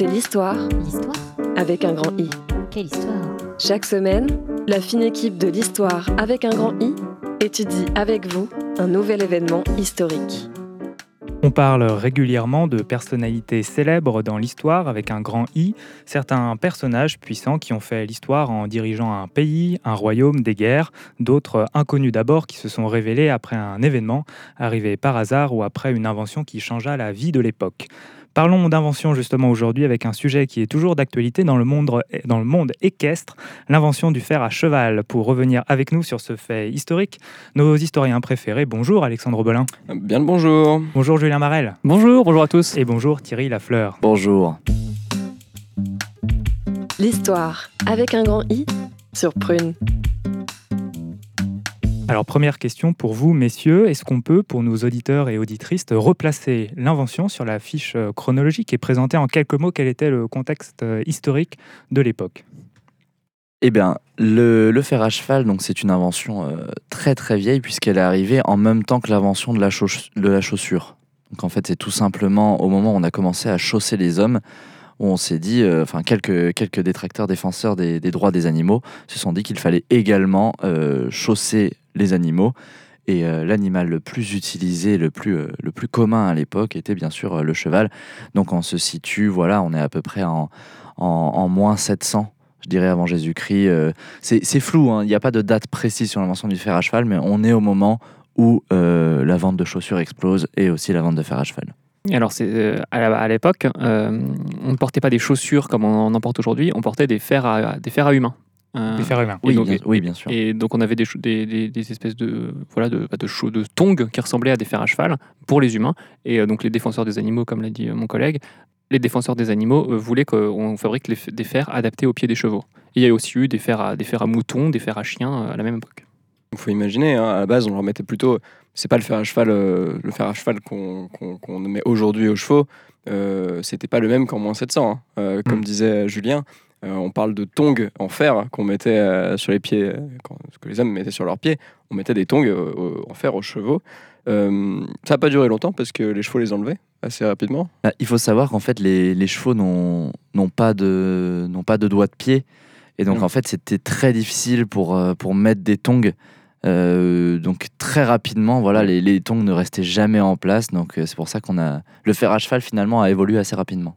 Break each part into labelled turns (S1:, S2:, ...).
S1: c'est l'histoire
S2: L'histoire
S1: avec un grand I.
S2: Quelle histoire
S1: Chaque semaine, la fine équipe de l'histoire avec un grand I étudie avec vous un nouvel événement historique.
S3: On parle régulièrement de personnalités célèbres dans l'histoire avec un grand I, certains personnages puissants qui ont fait l'histoire en dirigeant un pays, un royaume, des guerres, d'autres inconnus d'abord qui se sont révélés après un événement, arrivé par hasard ou après une invention qui changea la vie de l'époque. Parlons d'invention justement aujourd'hui avec un sujet qui est toujours d'actualité dans, le monde, dans le monde équestre, l'invention du fer à cheval. Pour revenir avec nous sur ce fait historique, nos historiens préférés, bonjour Alexandre Belin.
S4: Bien le bonjour.
S3: Bonjour Julien Marel.
S5: Bonjour, bonjour à tous.
S3: Et bonjour Thierry Lafleur.
S6: Bonjour.
S1: L'histoire avec un grand I sur Prune.
S3: Alors première question pour vous, messieurs, est-ce qu'on peut, pour nos auditeurs et auditrices, replacer l'invention sur la fiche euh, chronologique et présenter en quelques mots quel était le contexte euh, historique de l'époque?
S6: Eh bien, le, le fer à cheval, donc c'est une invention euh, très très vieille puisqu'elle est arrivée en même temps que l'invention de, de la chaussure. Donc en fait, c'est tout simplement au moment où on a commencé à chausser les hommes où on s'est dit, euh, enfin quelques, quelques détracteurs défenseurs des, droits des animaux se sont dit qu'il fallait également euh, chausser les animaux. Et euh, l'animal le plus utilisé, le plus, le plus commun à l'époque était bien sûr le cheval. Donc on se situe, voilà, on est à peu près en, en, moins 700, je dirais, avant Jésus-Christ. C'est flou, hein, il n'y a pas de date précise sur l'invention du fer à cheval, mais on est au moment où la vente de chaussures explose et aussi la vente de fer à cheval.
S5: Alors, c'est, euh, à l'époque, euh, on ne portait pas des chaussures comme on en porte aujourd'hui, on portait des fers à, des fers à humains. Euh,
S3: Des fers humains.
S5: Et
S6: Oui,
S5: donc-
S6: bien, oui, bien sûr.
S5: Et donc, on avait des, chau- des, des- des espèces de, voilà, de, bah, de, tongs qui ressemblaient à des fers à cheval pour les humains. Et euh, donc, les défenseurs des animaux, comme l'a dit mon collègue, les défenseurs des animaux euh, voulaient qu'on fabrique les des fers adaptés aux pieds des chevaux. Et il y a aussi eu des fers à, des fers à moutons, des fers à chiens euh, à la même époque.
S4: Il faut imaginer, hein, à la base, on leur mettait plutôt. C'est pas le fer à cheval, euh, le fer à cheval qu'on met aujourd'hui aux chevaux. euh, C'était pas le même qu'en moins 700. hein. Euh, comme
S3: Mm.
S4: disait Julien, euh, on parle de tongs en fer qu'on mettait euh, sur les pieds, euh, quand, ce que les hommes mettaient sur leurs pieds. On mettait des tongs en fer aux chevaux. Ça n'a pas duré longtemps parce que les chevaux les enlevaient assez rapidement.
S6: Bah, il faut savoir qu'en fait, les, les chevaux n'ont pas, de- pas de doigts de pied. Et donc, en fait, c'était très difficile pour, pour mettre des tongs. Euh, donc, très rapidement, voilà, les, les tongs ne restaient jamais en place. Donc, euh, c'est pour ça qu'on a. Le fer à cheval, finalement, a évolué assez rapidement.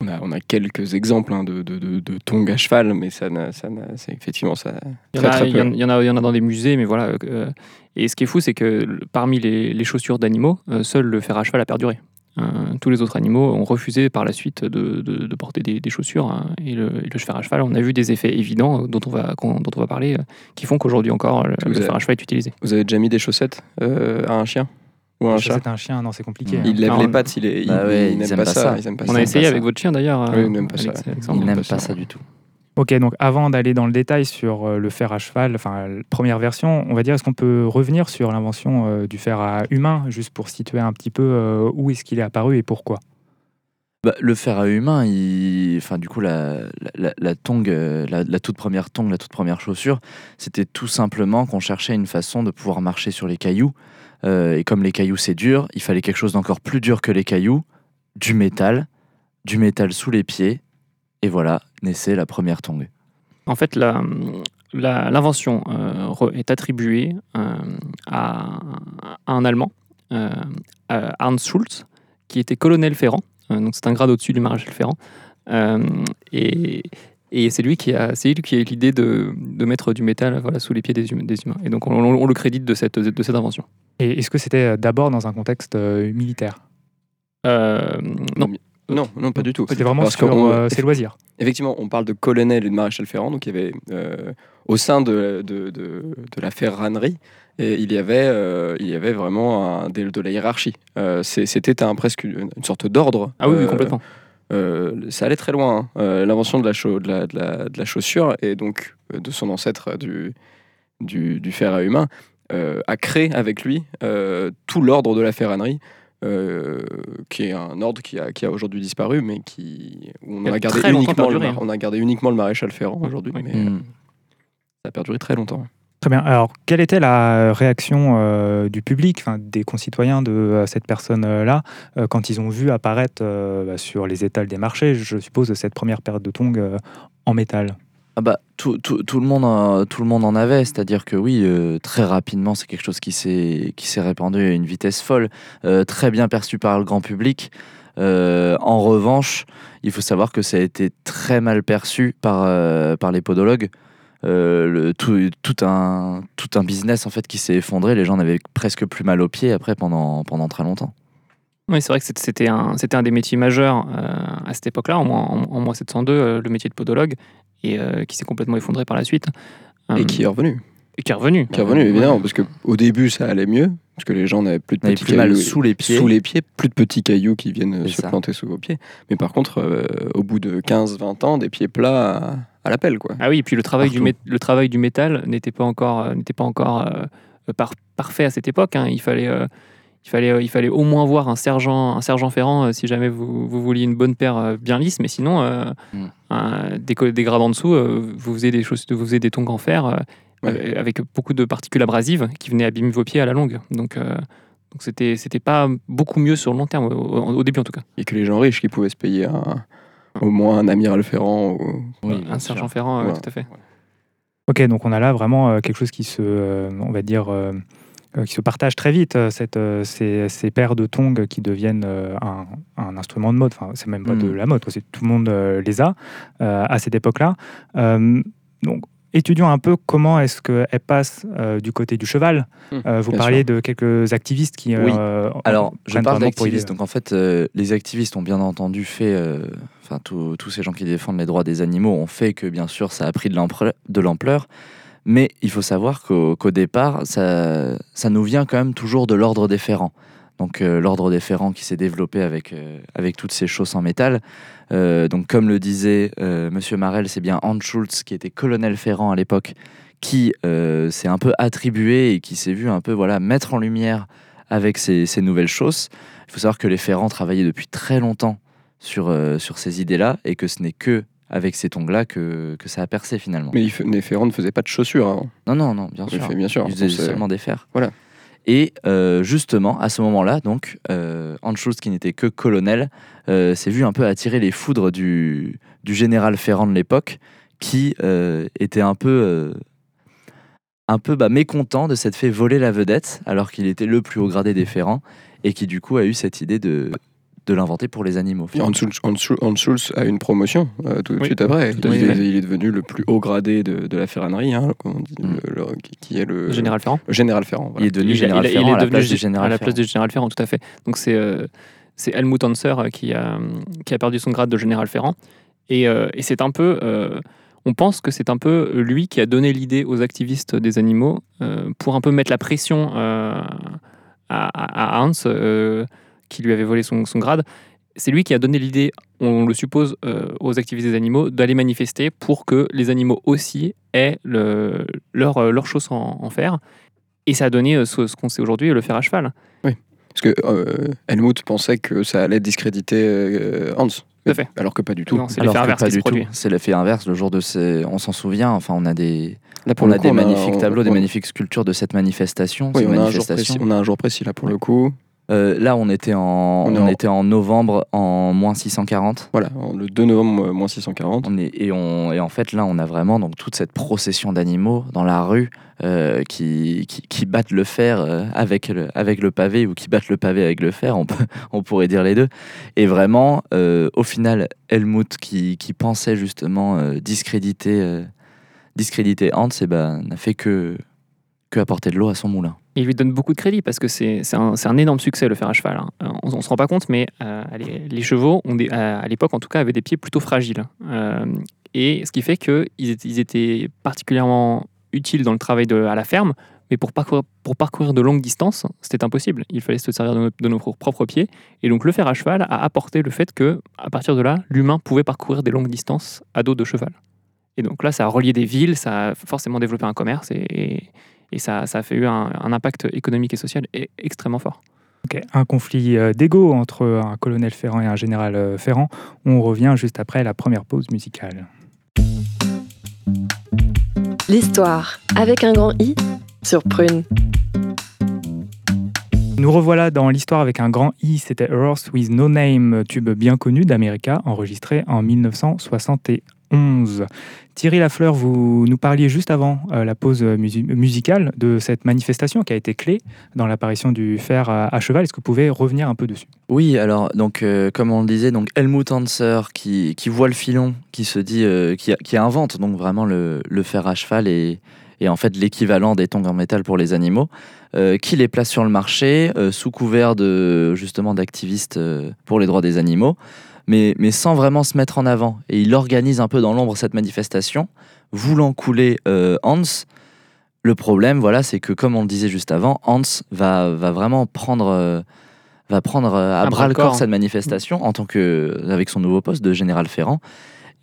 S4: On a, on a quelques exemples hein, de, de, de, de tongs à cheval, mais ça, n'a- ça, c'est effectivement ça.
S5: Il y,
S4: Très,
S5: en a,
S4: très
S5: il y en-
S4: peu.
S5: il y en a, il y en a dans des musées, mais voilà. euh, et ce qui est fou, c'est que parmi les, les chaussures d'animaux, euh, seul le fer à cheval a perduré. Euh, tous les autres animaux ont refusé par la suite de, de- de porter des, des chaussures. hein. et, le, et le fer à cheval, on a vu des effets évidents dont on va, dont on va parler, euh, qui font qu'aujourd'hui encore, le, le
S4: avez-
S5: fer à cheval est utilisé.
S4: Vous avez déjà mis des chaussettes euh, à un chien ou un chat
S3: C'est un chien, non, c'est compliqué.
S6: Mm.
S3: hein.
S4: Il lève les pattes, il, est, il,
S6: ouais,
S4: il n'aime pas,
S6: pas
S4: ça.
S6: ça.
S4: ils aiment pas
S5: On
S4: ça.
S5: a essayé avec
S6: ça.
S5: votre chien d'ailleurs.
S4: Oui, ils n'aiment pas ça. N'aiment pas ça
S6: du tout.
S3: Ok, donc avant d'aller dans le détail sur euh, le fer à cheval, enfin première version, on va dire, est-ce qu'on peut revenir sur l'invention euh, du fer à humain, juste pour situer un petit peu euh, où est-ce qu'il est apparu et pourquoi?
S6: Bah, le fer à humain, enfin, du coup, la, la, tongue, la, toute première tongue, la toute première chaussure, c'était tout simplement qu'on cherchait une façon de pouvoir marcher sur les cailloux. Et comme les cailloux, c'est dur, il fallait quelque chose d'encore plus dur que les cailloux, du métal, du métal sous les pieds. Et voilà, naissait la première tongue.
S5: En fait, la- la- l'invention euh, est attribuée euh, à, à un Allemand, euh, à Ernst Schulz, qui était colonel ferrant. Euh, donc c'est un grade au-dessus du maréchal ferrant. Euh, et et c'est lui qui a, c'est lui qui a eu l'idée de, de mettre du métal voilà, sous les pieds des, hum- des humains. Et donc on, on- on le crédite de cette, de cette invention.
S3: Et est-ce que c'était d'abord dans un contexte euh, militaire?
S5: Euh, non,
S4: Non, non, pas du tout.
S3: C'était vraiment
S4: Parce
S3: sur euh, ses loisirs.
S4: Effectivement, on parle de colonel et de maréchal ferrant, donc il y avait euh, au sein de, de, de, de la ferranerie, et il y avait, euh, il y avait vraiment un, de la hiérarchie. Euh, C'était un, presque une, une sorte d'ordre.
S5: ah oui, oui,
S4: Euh,
S5: complètement.
S4: euh, ça allait très loin. hein. Euh, L'invention de, la la, de, la, de la chaussure et donc euh, de son ancêtre euh, du, du, du fer à humain euh, a créé avec lui euh, tout l'ordre de la ferranerie. Euh, qui est un ordre qui a, qui a aujourd'hui disparu, mais qui où on
S5: a
S4: a gardé uniquement le, on a gardé uniquement le maréchal ferrant
S5: Oui,
S4: aujourd'hui,
S5: oui.
S4: mais euh, ça a perduré très longtemps.
S3: Très bien. Alors, quelle était la réaction euh, du public, enfin, des concitoyens de euh, cette personne-là, euh, quand ils ont vu apparaître euh, bah, sur les étals des marchés, je suppose, cette première paire de tongs euh, en métal?
S6: Ah bah, tout, tout- tout le monde, en- tout le monde en avait, c'est-à-dire que oui, euh, très rapidement, c'est quelque chose qui s'est répandu à une vitesse folle, euh, très bien perçu par le grand public. Euh, en revanche, il faut savoir que ça a été très mal perçu par, par les podologues. Le- tout, tout, un, tout un business en fait qui s'est effondré, les gens n'avaient presque plus mal aux pieds après pendant, pendant très longtemps.
S5: Oui, c'est vrai que c'était- un, un des métiers majeurs à cette époque-là, en, en, en moins 702, euh, le métier de podologue, et euh, qui s'est complètement effondré par la suite.
S4: Et
S5: Euh,
S4: qui est revenu.
S5: et qui est revenu.
S4: Qui est revenu, évidemment, parce qu'au début, ça allait mieux, parce que les gens n'avaient plus de petits
S6: plus
S4: cailloux
S6: sous les pieds.
S4: sous les pieds, plus de petits cailloux qui viennent euh, se
S6: ça.
S4: planter sous vos pieds. Mais par contre, euh, au bout de 15-20 ans, des pieds plats à, à la pelle, quoi.
S5: Ah oui, et puis le travail, du,
S4: Partout.
S5: le travail du métal n'était pas encore, euh, n'était pas encore euh, par- parfait à cette époque. hein. Il, fallait, euh, il, fallait, euh, il fallait au moins voir un sergent, un sergent ferrant euh, si jamais vous, vous vouliez une bonne paire euh, bien lisse, mais sinon, euh,
S6: Mm.
S5: un- des, des grades en dessous, euh, vous, faisiez des choses, vous faisiez des tongs en fer euh,
S4: Ouais.
S5: euh, avec beaucoup de particules abrasives qui venaient abîmer vos pieds à la longue. Donc, euh, donc c'était, c'était pas beaucoup mieux sur le long terme, au, début en tout cas.
S4: Et que les gens riches qui pouvaient se payer un- au moins un amiral ferrand. Ou...
S6: Oui,
S5: un sergent euh,
S4: Ouais.
S5: tout à fait.
S3: Ok, donc on a là vraiment euh, quelque chose qui se, euh, on va dire, qui se partage très vite, euh, cette, euh, ces, ces paires de tongs qui deviennent euh, un, un instrument de mode. Enfin, c'est même pas de
S6: Mm.
S3: la mode, c'est tout le monde euh, les a euh, à cette époque-là. Euh, donc, étudions un peu comment est-ce qu'elle passe euh, du côté du cheval. Euh, vous
S4: bien
S3: parliez de quelques activistes qui.
S6: Oui.
S3: euh,
S6: Alors, je parle d'activistes. Donc, en fait, euh, les activistes ont bien entendu fait, euh, enfin, tous ces gens qui défendent les droits des animaux ont fait que, bien sûr, ça a pris de l'ampleur. Mais il faut savoir qu'au départ, ça, nous vient quand même toujours de l'ordre des ferrants. Donc, euh, l'ordre des ferrants qui s'est développé avec, euh, avec toutes ces chausses en métal. Euh, donc, comme le disait euh, Monsieur Marel, c'est bien Hans Schulz, qui était colonel ferrant à l'époque, qui s'est un peu attribué et qui s'est vu un peu voilà, mettre en lumière avec ces, nouvelles chausses. Il faut savoir que les ferrants travaillaient depuis très longtemps sur, sur ces idées-là et que ce n'est que avec ces tongs-là que, que ça a percé finalement.
S4: Mais il ferrands ne faisaient pas de chaussures avant.
S6: Non, non, non, bien
S4: Il
S6: sûr.
S4: fait bien sûr.
S6: Ils faisaient
S4: Donc, c'est-
S6: seulement des fers.
S4: Voilà.
S6: Et euh, justement, à ce moment-là, donc, euh, Hans qui n'était que colonel, euh, s'est vu un peu attirer les foudres du, du général Ferrand de l'époque, qui euh, était un peu, euh, un peu bah, mécontent de s'être fait voler la vedette, alors qu'il était le plus haut gradé des Ferrands, et qui du coup a eu cette idée de, de l'inventer pour les animaux.
S4: Hans Schulz, Hans Schulz- Hans Schulz a une promotion euh, tout de
S5: Oui,
S4: suite après.
S5: tout
S4: Il, est, il est devenu le plus haut gradé de, de la ferranerie, hein, comme on dit,
S6: Mm.
S4: le- le- qui- est le
S5: général Ferrand.
S4: le général Ferrand. voilà.
S6: Il est devenu
S5: Il-
S6: général
S5: il- il
S6: Ferrand
S5: est
S6: à la
S5: devenu
S6: place
S5: gé-
S6: du général
S5: à la
S6: Ferrand.
S5: place du général Ferrand, tout à fait. Donc c'est euh, c'est Helmut Hanser euh, qui a, qui a perdu son grade de général Ferrand. Et, euh, et c'est un peu. euh, on pense que c'est un peu lui qui a donné l'idée aux activistes des animaux euh, pour un peu mettre la pression euh, à, à Hans, euh, qui lui avait volé son, son grade. C'est lui qui a donné l'idée, on le suppose, euh, aux activistes des animaux d'aller manifester pour que les animaux aussi aient le, leur, euh, leur chausse en, en fer. Et ça a donné euh, ce, ce qu'on sait aujourd'hui, le fer à cheval.
S4: Parce que euh, Helmut pensait que ça allait discréditer euh, Hans.
S5: Tout à fait.
S4: Alors que pas du tout.
S5: Non, c'est
S6: Alors
S5: l'effet
S6: que
S5: inverse
S6: pas
S5: qui se
S6: du tout. C'est l'effet inverse. Le jour de ces, on s'en souvient. Enfin, on a des,
S4: Là,
S6: on a
S4: coup,
S6: des magnifiques
S4: on-
S6: tableaux, des magnifiques sculptures de cette manifestation.
S4: Oui,
S6: Ces
S4: on a, un jour
S6: manifestations.
S4: précis, on a un jour précis là pour le coup.
S6: Euh, là, on était en,
S4: On est
S6: on
S4: en-
S6: était en novembre en moins 640.
S4: Voilà, le 2 novembre moins 640.
S6: On est, et, on, et en fait, là, on a vraiment donc toute cette procession d'animaux dans la rue euh, qui, qui, qui battent le fer euh, avec, le, avec le pavé ou qui battent le pavé avec le fer, on, peut, on pourrait dire les deux. Et vraiment, euh, au final, Helmut, qui, qui pensait justement discréditer, discréditer Hans, eh ben, n'a fait que, que apporter de l'eau à son moulin.
S5: Il lui donne beaucoup de crédit parce que c'est un, énorme succès le fer à cheval. hein. Euh, On, on se rend pas compte, mais euh, les, chevaux, euh, à l'époque en tout cas, avaient des pieds plutôt fragiles. Et ce qui fait qu'ils étaient, ils étaient particulièrement utiles dans le travail à la ferme, mais pour parcourir, de longues distances, c'était impossible. Il fallait se servir de nos, propres pieds. Et donc le fer à cheval a apporté le fait que, à partir de là, l'humain pouvait parcourir des longues distances à dos de cheval. Et donc là, ça a relié des villes, ça a forcément développé un commerce et, et- et ça, ça a fait eu un, un impact économique et social e- extrêmement fort.
S3: Ok, Un conflit euh, d'ego entre un colonel Ferrand et un général euh, Ferrand. On revient juste après la première pause musicale.
S1: L'histoire avec un grand I sur Prune.
S3: Nous revoilà dans l'histoire avec un grand I, c'était Earth with No Name, tube bien connu d'America, enregistré en 1971. Thierry Lafleur, vous nous parliez juste avant euh, la pause musi- musicale de cette manifestation qui a été clé dans l'apparition du fer à, cheval. Est-ce que vous pouvez revenir un peu dessus?
S6: Oui, alors, donc, euh, comme on le disait, donc Helmut Hanser qui, voit le filon, qui se dit, euh, qui, invente donc vraiment le, fer à cheval et, en fait l'équivalent des tongs en métal pour les animaux, qui les place sur le marché sous couvert de justement d'activistes pour les droits des animaux, mais, mais sans vraiment se mettre en avant. Et il organise un peu dans l'ombre cette manifestation, voulant couler euh, Hans. Le problème, voilà, c'est que comme on le disait juste avant, Hans va, va vraiment prendre, euh, va prendre euh, à
S5: Un
S6: bras le corps cette manifestation en tant que avec son nouveau poste de général Ferrand.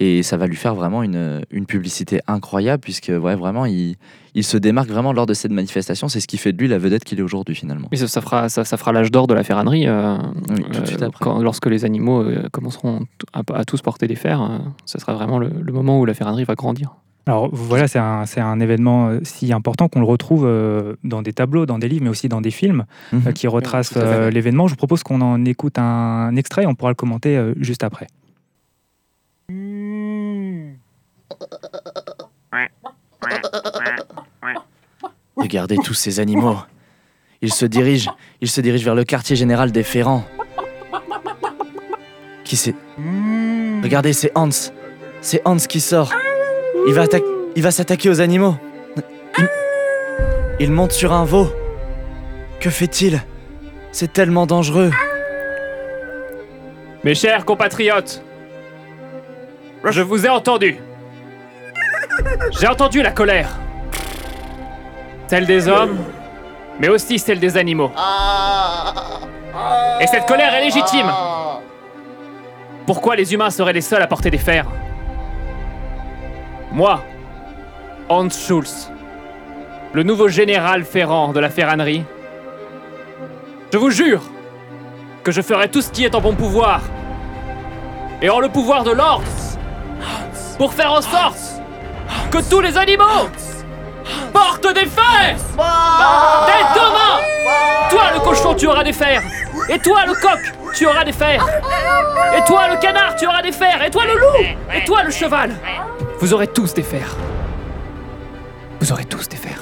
S6: Et ça va lui faire vraiment une, une publicité incroyable, puisque ouais, vraiment, il, il se démarque vraiment lors de cette manifestation. C'est ce qui fait de lui la vedette qu'il est aujourd'hui, finalement.
S5: Mais ça, ça fera, ça, ça fera l'âge d'or de la ferranerie euh,
S6: Oui, tout de suite
S5: euh,
S6: après.
S5: quand- lorsque les animaux euh, commenceront à, à tous porter des fers. euh, ce sera vraiment le, le moment où la ferranerie va grandir.
S3: Alors voilà, c'est un, c'est un événement si important qu'on le retrouve euh, dans des tableaux, dans des livres, mais aussi dans des films
S6: Mhm.
S3: euh, qui retracent euh, l'événement. Je vous propose qu'on en écoute un extrait, on pourra le commenter juste après.
S6: Regardez tous ces animaux. Ils se dirigent, ils se dirigent vers le quartier général des Ferrands. Qui c'est? Regardez, c'est Hans. C'est Hans qui sort. Il va, atta- il va s'attaquer aux animaux. Il... il monte sur un veau. Que fait-il? C'est tellement dangereux.
S5: Mes chers compatriotes, je vous ai entendu. J'ai entendu la colère. Celle des hommes, mais aussi celle des animaux. Et cette colère est légitime. Pourquoi les humains seraient les seuls à porter des fers? Moi, Hans Schulz, le nouveau général ferrant de la ferranerie, je vous jure que je ferai tout ce qui est en mon pouvoir et en le pouvoir de l'ordre pour faire en sorte que tous les animaux portent des fers Dès demain Toi le cochon tu auras des fers. Et toi le coq tu auras des fers. Et toi le canard tu auras des fers. Et toi le loup Et toi le cheval. Vous aurez tous des fers. Vous aurez tous des fers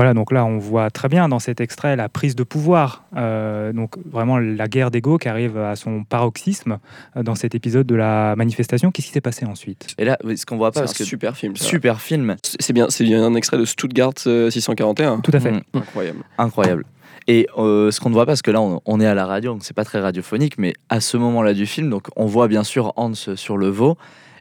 S3: Voilà, donc là on voit très bien dans cet extrait la prise de pouvoir, euh, donc vraiment la guerre d'ego qui arrive à son paroxysme euh, dans cet épisode de la manifestation. Qu'est-ce qui s'est passé ensuite?
S6: Et là, ce qu'on voit
S4: C'est
S6: pas,
S4: un
S6: parce que
S4: super film. ça.
S6: super film,
S4: C'est bien, c'est un extrait de Stuttgart euh, 641.
S3: Tout à fait.
S6: Mm.
S4: Incroyable.
S6: incroyable. Et euh, ce qu'on ne voit pas, parce que là on, on est à la radio, donc c'est pas très radiophonique, mais à ce moment-là du film, donc on voit bien sûr Hans sur le veau,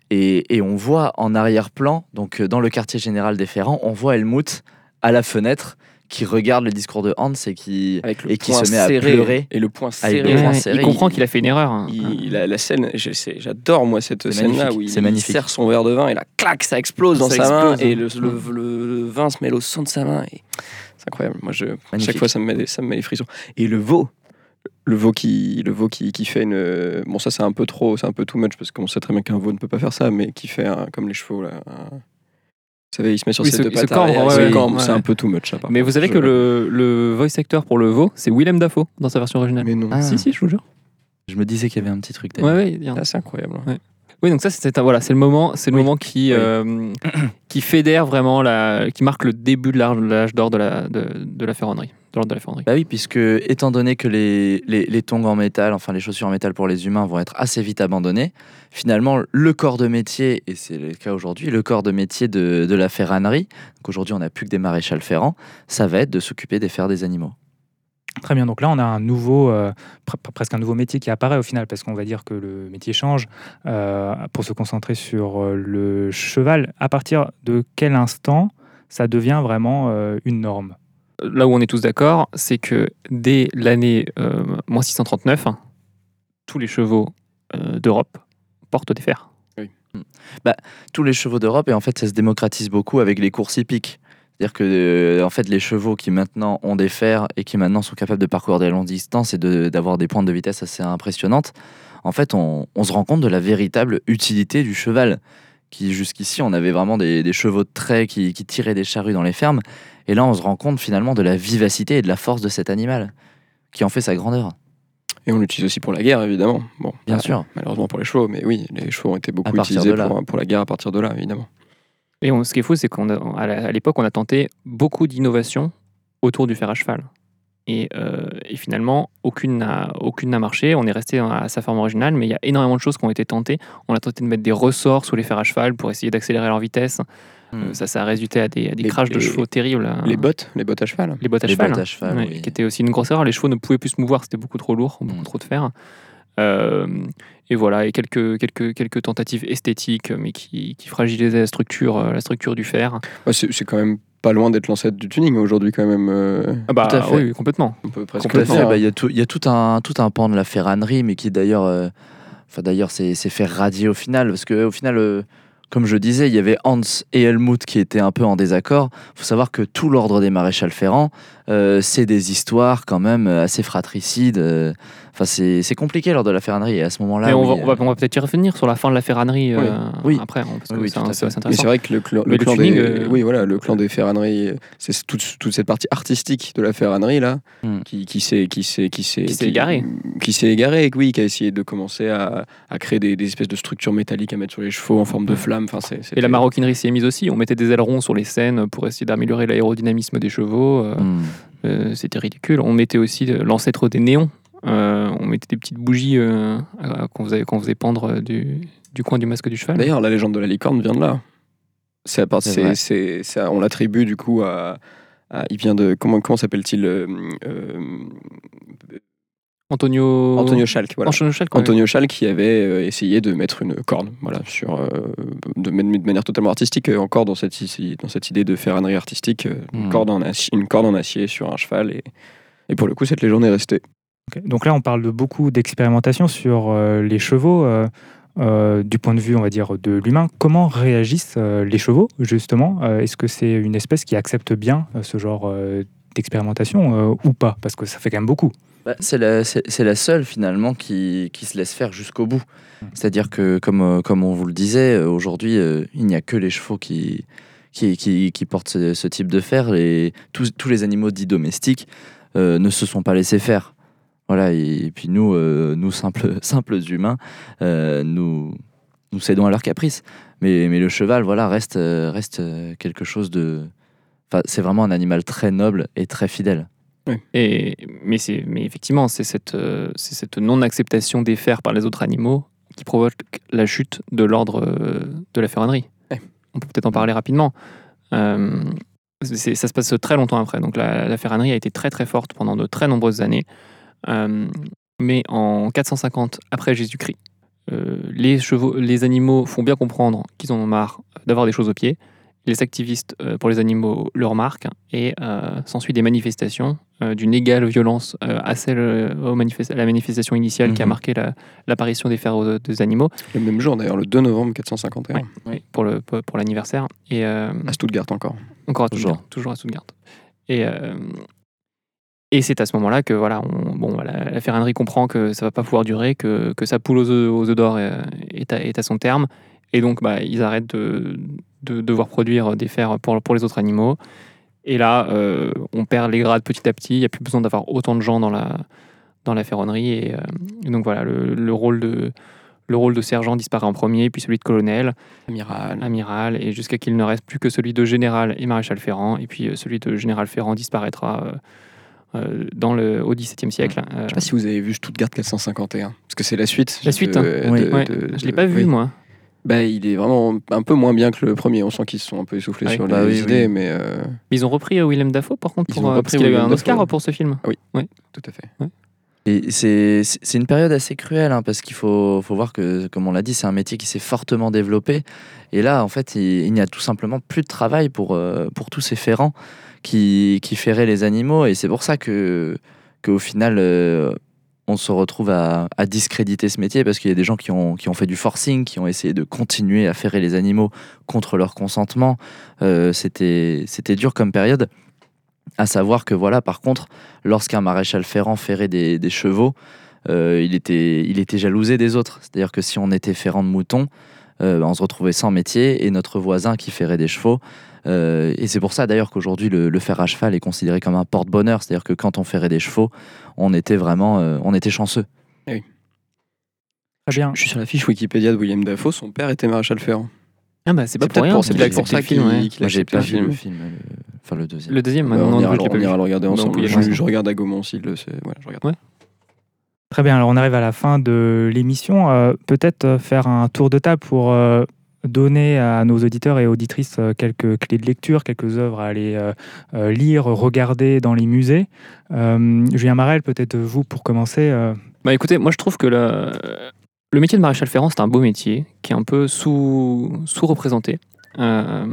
S6: et, et on voit en arrière-plan, donc euh, dans le quartier général des Ferrands, on voit Helmut à la fenêtre qui regarde le discours de Hans et qui
S4: Avec le
S6: Et qui se met à
S4: serré,
S6: pleurer.
S4: Et le poing
S6: Avec
S4: serré.
S6: le
S5: Il comprend
S6: il-
S5: qu'il a fait une erreur. hein.
S4: Il- la, la scène, j'adore moi cette scène-là où il,
S6: magnifique.
S4: serre son verre de vin et là, clac, ça explose dans
S5: Ça
S4: sa main et le, le- le- le vin se mêle au sang de sa main. et C'est incroyable. Moi, je,
S6: Magnifique.
S4: chaque fois, ça me, met des- ça me met les frissons. Et le veau, le veau qui, le veau qui, qui fait une. Bon, ça, c'est un peu trop, c'est un peu too much parce qu'on sait très bien qu'un veau ne peut pas faire ça, mais qui fait un- comme les chevaux là. un- Vous savez, il se met sur
S5: Oui,
S4: ses
S5: se-
S4: deux pattes
S5: ouais, ouais, ouais.
S4: C'est un peu too much. ça, par
S5: Mais
S4: contre.
S5: vous savez
S4: Je-
S5: que le, le voice actor pour le veau, c'est Willem Dafoe dans sa version originale.
S4: Mais non.
S6: Ah.
S5: Si, si, je vous jure.
S6: Je me disais qu'il y avait un petit truc
S5: Ouais,
S6: derrière.
S5: ouais, un-
S4: Ah, c'est incroyable. hein.
S5: Oui, donc ça, c'est voilà, c'est le moment, c'est le
S6: Oui.
S5: moment qui,
S6: Oui.
S5: euh, qui fédère vraiment, la, qui marque le début de l'âge de l'âge d'or de la, de, de la ferronnerie. De l'ordre de la.
S6: Bah oui, puisque étant donné que les, les, les tongs en métal, enfin les chaussures en métal pour les humains vont être assez vite abandonnées, finalement le corps de métier, et c'est le cas aujourd'hui, le corps de métier de, de la ferranerie, donc aujourd'hui on n'a plus que des maréchals ferrants, ça va être de s'occuper des fers des animaux.
S3: Très bien, donc là on a un nouveau, euh, pre- pre- presque un nouveau métier qui apparaît au final, parce qu'on va dire que le métier change euh, pour se concentrer sur euh, le cheval. À partir de quel instant ça devient vraiment euh, une norme?
S5: Là où on est tous d'accord, c'est que dès l'année euh, moins 639, hein, tous les chevaux euh, d'Europe portent des fers.
S6: Tous les chevaux d'Europe, et en fait ça se démocratise beaucoup avec les courses hippiques. C'est-à-dire que euh, en fait, les chevaux qui maintenant ont des fers et qui maintenant sont capables de parcourir des longues distances et d'avoir des pointes de vitesse assez impressionnantes, en fait, on se rend compte de la véritable utilité du cheval, qui jusqu'ici, on avait vraiment des, des chevaux de trait qui, qui tiraient des charrues dans les fermes. Et là, on se rend compte finalement de la vivacité et de la force de cet animal, qui en fait sa grandeur.
S4: Et on l'utilise aussi pour la guerre, évidemment. Bon,
S6: Bien sûr.
S4: Malheureusement pour les chevaux, mais oui, les chevaux ont été beaucoup utilisés pour, pour la guerre à partir de là, évidemment.
S5: Et on- ce qui est fou, c'est qu'à à l'époque, on a tenté beaucoup d'innovations autour du fer à cheval. Et, euh, et finalement, aucune n'a aucune marché. On est resté à sa forme originale, mais il y a énormément de choses qui ont été tentées. On a tenté de mettre des ressorts sous les fers à cheval pour essayer d'accélérer leur vitesse. Euh, ça, ça a résulté à des, à des
S4: Les-
S5: crashs de
S4: les-
S5: chevaux terribles. hein.
S4: Les bottes, les bottes à cheval.
S5: Les bottes à
S6: Les
S5: cheval.
S6: bottes à
S5: hein.
S6: cheval, oui.
S5: qui était aussi une grosse erreur. Les chevaux ne pouvaient plus se mouvoir, c'était beaucoup trop lourd, beaucoup
S6: Mm.
S5: trop de fer. Euh, et voilà, et quelques, quelques, quelques tentatives esthétiques, mais qui, qui fragilisaient la structure, euh, la structure du fer.
S4: Ouais, c'est quand même pas loin d'être l'ancêtre du tuning aujourd'hui, quand même. euh,
S5: Ah bah
S6: Tout à fait.
S5: oui, complètement.
S4: on peut presque.
S6: Bah, Il y, a tout- il y a tout un, tout un pan de la ferranerie, mais qui d'ailleurs, euh, enfin d'ailleurs, c'est fait radier au final, parce que au final, euh, comme je disais, il y avait Hans et Helmut qui étaient un peu en désaccord. Il faut savoir que tout l'ordre des maréchals ferrants, euh, c'est des histoires quand même assez fratricides. Enfin, c'est c'est compliqué lors de la ferranerie. Et à ce moment-là,
S5: mais on,
S6: oui,
S5: va,
S6: euh,
S5: on va, peut-être y revenir sur la fin de la ferranerie euh,
S6: Oui.
S5: après, hein, parce que
S6: Oui, oui,
S5: c'est
S4: Mais c'est vrai que le, clan, le
S5: le
S4: clan
S5: tuning,
S4: des,
S5: euh,
S4: oui, voilà, le clan des ferraneries, c'est toute, toute cette partie artistique de la ferranerie là,
S6: Hmm.
S4: qui, qui s'est qui s'est qui s'est
S5: Qui s'est égarée.
S4: qui s'est égaré, oui, qui a essayé de commencer à, à créer des, des espèces de structures métalliques à mettre sur les chevaux en forme de flamme. Enfin, c'est
S5: Et la maroquinerie s'y est mise aussi. On mettait des ailerons sur les scènes pour essayer d'améliorer l'aérodynamisme des chevaux.
S6: hmm.
S5: euh, C'était ridicule. On mettait aussi l'ancêtre des néons. Euh, on mettait des petites bougies euh, qu'on faisait, faisait pendre euh, du, du coin du masque du cheval.
S4: D'ailleurs, la légende de la licorne vient de là. C'est à on l'attribue du coup à, à- il vient de comment comment s'appelle-t-il euh,
S5: Antonio.
S4: Antonio Schalk. Voilà.
S5: Antonio Schalk, ouais.
S4: Antonio Schalk qui avait essayé de mettre une corne, voilà, sur, euh, de, manière totalement artistique, encore dans cette, ici- dans cette idée de ferranerie artistique, une,
S6: Hmm.
S4: corde en acier, une corde en acier sur un cheval. Et, et pour le coup, cette légende est restée.
S3: Donc là, on parle de beaucoup d'expérimentation sur euh, les chevaux. euh, euh, du point de vue, on va dire, de l'humain, comment réagissent euh, les chevaux, justement? Euh, Est-ce que c'est une espèce qui accepte bien ce genre d'expérimentation ou pas? Parce que ça fait quand même beaucoup.
S6: Bah, c'est la, seule finalement qui, qui se laisse faire jusqu'au bout.
S3: Mm.
S6: C'est-à-dire que, comme, comme on vous le disait, aujourd'hui, il n'y a que les chevaux qui, qui, qui, qui portent ce, ce type de fer. Et tous, tous les animaux dits domestiques ne se sont pas laissés faire. Voilà, et, et puis nous, euh, nous simples, simples humains, euh, nous, nous cédons à leurs caprices. Mais, mais le cheval, voilà, reste, euh, reste quelque chose de. Enfin, c'est vraiment un animal très noble et très fidèle.
S5: Et, mais, c'est- mais effectivement, c'est cette, euh, c'est cette non-acceptation des fers par les autres animaux qui provoque la chute de l'ordre euh, de la ferronnerie.
S4: Ouais.
S5: On peut peut-être en parler rapidement. Euh, c'est- ça se passe très longtemps après. Donc la, la ferronnerie a été très très forte pendant de très nombreuses années. Euh, mais en 450 après Jésus-Christ, euh, les, chevaux, les animaux font bien comprendre qu'ils en ont marre d'avoir des choses aux pieds. Les activistes euh, pour les animaux le remarquent et euh, s'ensuit des manifestations euh, d'une égale violence euh, à celle euh, au à la manifestation initiale qui a
S6: Mhm.
S5: marqué la- l'apparition des fers aux, des animaux
S4: Le même jour, d'ailleurs, le 2 novembre 451,
S5: Oui. pour le pour, pour l'anniversaire et euh,
S4: à Stuttgart encore.
S5: encore à
S6: Toujours.
S5: Stuttgart, toujours à Stuttgart. Et, euh, et c'est à ce moment-là que voilà, on- bon, la, la ferronnerie comprend que ça va pas pouvoir durer, que, que sa poule aux œufs, aux œufs d'or est, est à, est à son terme. Et donc, bah, ils arrêtent de, de devoir produire des fers pour, pour les autres animaux. Et là, euh, on perd les grades petit à petit. Il n'y a plus besoin d'avoir autant de gens dans la, dans la ferronnerie. Et, euh, et donc voilà, le, le rôle de, le rôle de sergent disparaît en premier, puis celui de colonel
S4: Amiral.
S5: amiral, et jusqu'à qu'il ne reste plus que celui de général et maréchal Ferrand, et puis euh, celui de général Ferrand disparaîtra euh, euh, dans le, au XVIIe siècle. Euh,
S4: Je sais pas si vous avez vu Stuttgart 451, parce que c'est la suite.
S5: La suite,
S4: de-
S5: hein.
S4: de-
S6: Oui.
S5: ouais, je l'ai
S4: de-
S5: pas vu,
S4: oui.
S5: moi.
S4: Bah, il est vraiment un peu moins bien que le premier. On sent qu'ils se sont un peu essoufflés
S5: Ah oui.
S4: sur
S6: Bah
S4: les
S6: oui,
S4: idées,
S6: oui.
S4: mais euh,
S5: Mais Ils ont repris euh, Willem Dafoe, par contre,
S4: Ils
S5: pour, euh, parce qu'il a eu un Oscar
S4: Dafoe.
S5: pour ce film.
S4: tout à fait.
S6: Et c'est une période assez cruelle, hein, parce qu'il faut, voir que, comme on l'a dit, c'est un métier qui s'est fortement développé. Et là, en fait, il, n'y a tout simplement plus de travail pour, euh, pour tous ces ferrants qui, qui ferraient les animaux. Et c'est pour ça que qu'au final, euh, on se retrouve à, discréditer ce métier, parce qu'il y a des gens qui ont, fait du forcing, qui ont essayé de continuer à ferrer les animaux contre leur consentement. Euh, c'était dur comme période. À savoir que, voilà, par contre, lorsqu'un maréchal ferrant ferrait des, des chevaux, euh, il, était, il était jalousé des autres. C'est-à-dire que si on était ferrant de mouton, euh, on se retrouvait sans métier et notre voisin qui ferait des chevaux. Euh, et c'est pour ça d'ailleurs qu'aujourd'hui le, le fer à cheval est considéré comme un porte-bonheur, c'est-à-dire que quand on ferait des chevaux, on était vraiment, euh, on était chanceux.
S3: Très bien.
S4: Je suis sur la fiche Wikipédia de William Dafoe, son père était maréchal ferrant.
S5: Ah bah c'est pas
S4: C'est
S5: pour
S4: peut-être
S5: rien.
S4: pour, c'est
S5: qu'il a
S4: peut-être pour ça
S5: le
S4: qu'il
S5: film,
S4: a
S6: Moi j'ai pas
S4: le
S6: vu
S4: film.
S6: le film, enfin le deuxième.
S5: Le deuxième,
S4: Bah,
S5: non,
S4: on, ira,
S5: je
S4: on ira le regarder ensemble. je, je regarde à Gaumont s'il le sait. Voilà, je regarde.
S5: Ouais.
S3: Très bien, alors on arrive à la fin de l'émission. Euh, Peut-être euh, faire un tour de table pour euh, donner à nos auditeurs et auditrices quelques clés de lecture, quelques œuvres à aller euh, lire, regarder dans les musées. Euh, Julien Marel, peut-être vous pour commencer. euh,
S5: Bah écoutez, moi je trouve que le, le métier de maréchal ferrant, c'est un beau métier qui est un peu sous, sous-représenté. Euh,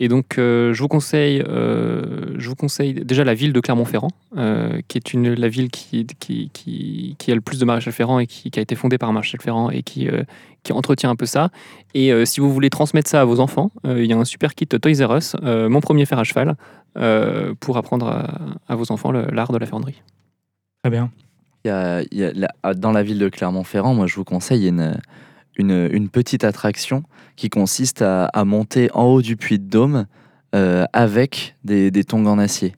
S5: et donc euh, je, vous conseille, euh, je vous conseille déjà la ville de Clermont-Ferrand, euh, qui est une, la ville qui, qui, qui, qui a le plus de maréchal ferrant et qui, qui a été fondée par un maréchal ferrand et qui, euh, qui entretient un peu ça. Et euh, si vous voulez transmettre ça à vos enfants, euh, il y a un super kit Toys R Us, euh, mon premier fer à cheval, euh, pour apprendre à, à vos enfants l'art de la ferronnerie.
S3: Très bien.
S6: Il y a- il y a la- dans la ville de Clermont-Ferrand, moi je vous conseille, une, une, une petite attraction qui consiste à, à monter en haut du puits de Dôme euh, avec des, des tongs en acier.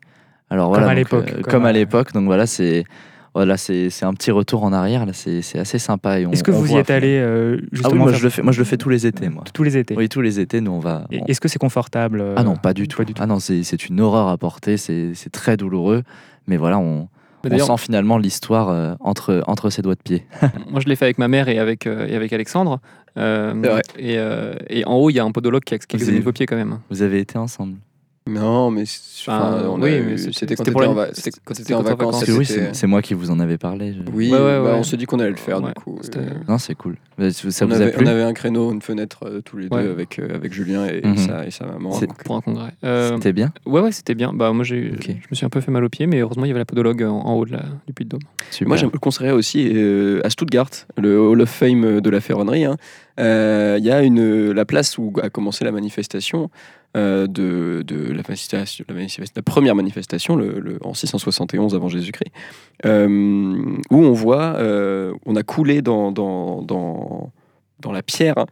S6: Alors
S3: Comme à l'époque,
S6: euh,
S3: comme à-
S6: l'époque, donc voilà, c'est voilà, c'est un petit retour en arrière, là, c'est assez sympa.
S3: Est-ce que
S6: on
S3: vous y êtes allé euh,
S6: Ah oui,
S3: justement
S6: moi
S3: faire-
S6: je, le fais, moi je le fais tous les étés, moi.
S3: tous les étés
S6: Oui, tous les étés, nous on va. On-
S3: Est-ce que c'est confortable
S6: Ah non, pas du tout. Ah non, c'est une horreur à porter, c'est c'est très douloureux, mais voilà, on,
S5: Mais
S6: on sent finalement l'histoire euh, entre, entre ses doigts de pied.
S5: Moi, je l'ai fait avec ma mère et avec, euh, et avec Alexandre. Euh, et, et en haut, il y a un podologue qui a qui a examiné vos pieds quand même.
S6: Vous avez été ensemble
S4: Non, mais
S5: Enfin, oui, mais c'était-
S4: c'était quand
S5: c'était
S4: t'étais
S5: pour la-
S4: en, va-
S5: c'était-
S4: c'était quand
S5: c'était
S4: t'étais en vacances.
S5: vacances.
S6: Parce que oui,
S4: c'était-
S6: c'est c'est moi qui vous en avais parlé. je-
S4: Oui,
S5: Ouais, ouais,
S4: bah,
S5: ouais.
S4: on s'est dit qu'on allait le faire
S5: Ouais,
S4: du coup.
S5: c'était-
S4: Euh,
S6: Non, c'est cool. Mais Ça
S4: on,
S6: vous
S4: avait,
S6: a plu
S4: on avait un créneau, une fenêtre euh, tous les deux
S5: Ouais.
S4: avec, euh, avec Julien et,
S6: Mhm.
S4: sa, et sa maman.
S6: C'est-
S4: donc,
S5: pour un congrès. Euh,
S6: C'était bien
S5: ouais, ouais, c'était bien. Bah, moi, j'ai,
S6: Ok.
S5: je me suis un peu fait mal aux pieds, mais heureusement, il y avait la podologue en, en haut de la, du puits de Dôme.
S6: Super.
S4: Moi, je le conseillerais aussi euh, à Stuttgart, le Hall of Fame de la ferronnerie. hein. Euh, Il y a une, la place où a commencé la manifestation euh, de, de la, manifestation, la, manifestation- la première manifestation le, le- en 671 avant Jésus-Christ, euh, où on voit, euh, on a coulé dans, dans, dans, dans la pierre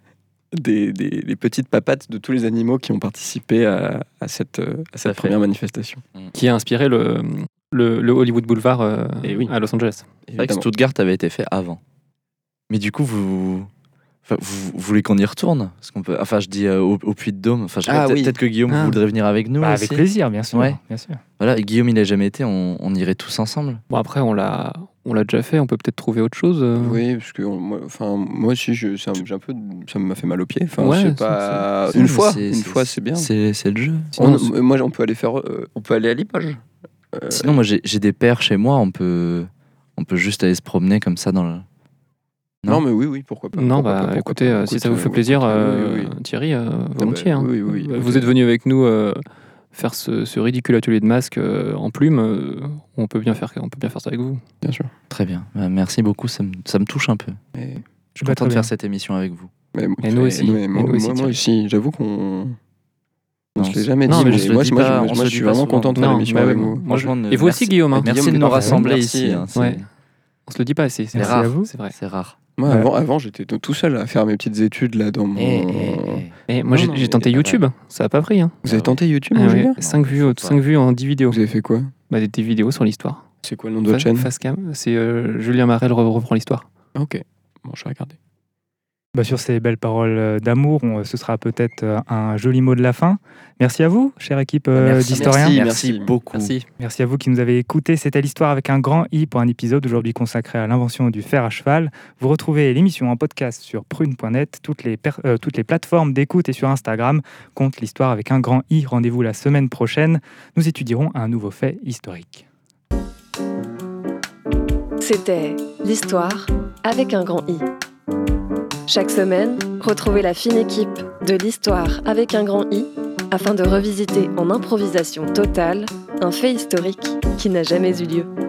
S4: des, des- des petites papates de tous les animaux qui ont participé à, à cette, euh, à cette
S6: fait.
S4: première manifestation.
S5: Qui a inspiré le, le, le Hollywood Boulevard euh,
S4: Eh oui.
S5: à Los Angeles.
S6: C'est vrai que. Stuttgart avait été fait avant. Mais du coup, vous. Enfin, vous, vous voulez qu'on y retourne Parce qu'on peut. Enfin, je dis euh, au, au Puy de Dôme. Enfin,
S4: Ah
S6: peut-être
S4: oui.
S6: que Guillaume
S5: Ah.
S6: voudrait venir avec nous.
S3: Bah,
S6: aussi.
S3: Avec plaisir, bien sûr.
S6: Ouais.
S3: bien sûr.
S6: Voilà, et Guillaume, il a jamais été. On, on irait tous ensemble.
S5: Bon, après, on l'a, on l'a déjà fait. On peut peut-être trouver autre chose. euh.
S4: Oui, parce que on- moi, enfin, moi aussi, je, ça, un peu, ça m'a fait mal aux pieds. Enfin,
S5: Ouais,
S4: je sais
S5: c'est-
S4: pas.
S6: c'est-
S4: une fois,
S6: c'est-
S4: une
S6: c'est-
S4: fois, c'est bien.
S6: C'est c'est le jeu.
S4: On- moi, on peut aller faire, euh, on peut aller à Limoges. Euh,
S6: sinon, moi, j'ai j'ai des pères chez moi. On peut, on peut juste aller se promener comme ça dans le.
S4: Non, mais oui, oui, pourquoi pas.
S5: Non,
S4: pourquoi
S5: bah
S4: pas, pourquoi
S5: écoutez,
S4: pas.
S5: euh, si ça vous
S4: euh,
S5: fait plaisir,
S4: écoute,
S5: euh,
S4: oui, oui.
S5: Thierry, euh, volontiers.
S4: bah,
S5: hein.
S4: oui,
S5: vous êtes venu avec nous euh, faire ce, ce ridicule atelier de masque euh, en plume. euh, on peut bien faire, on peut bien faire ça avec vous.
S4: Bien sûr.
S6: Très bien. Bah, merci beaucoup. Ça me, ça me touche un peu.
S4: Mais,
S6: Je suis
S3: Bah,
S6: content
S3: très
S6: de faire cette émission avec vous.
S4: mais-
S5: Et nous aussi.
S4: mais
S5: Et
S4: moi,
S5: nous aussi,
S4: moi- aussi, j'avoue qu'on. On
S6: Non,
S4: se l'est jamais
S5: Non,
S4: dit,
S5: mais
S4: mais
S5: on se
S6: le
S4: moi,
S6: dit
S4: moi,
S6: pas-
S4: je- moi, suis vraiment content de faire
S5: Non,
S4: l'émission
S5: bah
S4: avec vous.
S5: Et vous aussi. Guillaume. hein.
S6: Merci de nous rassembler ici.
S5: On se le dit pas assez. C'est
S3: Merci à vous.
S5: C'est vrai.
S6: C'est rare.
S4: Moi,
S3: Ouais.
S4: avant, avant j'étais tout seul à faire mes petites études là dans mon.
S6: Eh, eh, eh.
S5: Et moi, j'ai tenté YouTube. Ça a pas pris. Hein.
S4: Vous avez tenté YouTube,
S5: Ah ouais,
S4: Julien?
S5: cinq vues, vues en 10 vidéos.
S4: Vous avez fait quoi?
S5: Bah, des, des vidéos sur l'histoire.
S4: C'est quoi le nom de votre chaîne?
S5: Facecam, c'est euh, Julien Marel re- reprend l'histoire.
S4: Ok, bon, je vais regarder.
S3: Bah, sur ces belles paroles euh, d'amour, on- ce sera peut-être euh, un joli mot de la fin. Merci à vous, chère équipe euh,
S6: Merci,
S3: d'historiens.
S4: merci.
S6: Merci beaucoup.
S5: Merci.
S3: Merci à vous qui nous avez écoutés. C'était l'histoire avec un grand I pour un épisode aujourd'hui consacré à l'invention du fer à cheval. Vous retrouvez l'émission en podcast sur prune.net, toutes les, per- euh, toutes les plateformes d'écoute et sur Instagram. Compte l'histoire avec un grand I. Rendez-vous la semaine prochaine. Nous étudierons un nouveau fait historique.
S1: C'était l'histoire avec un grand I. Chaque semaine, retrouvez la fine équipe de l'histoire avec un grand I afin de revisiter en improvisation totale un fait historique qui n'a jamais eu lieu.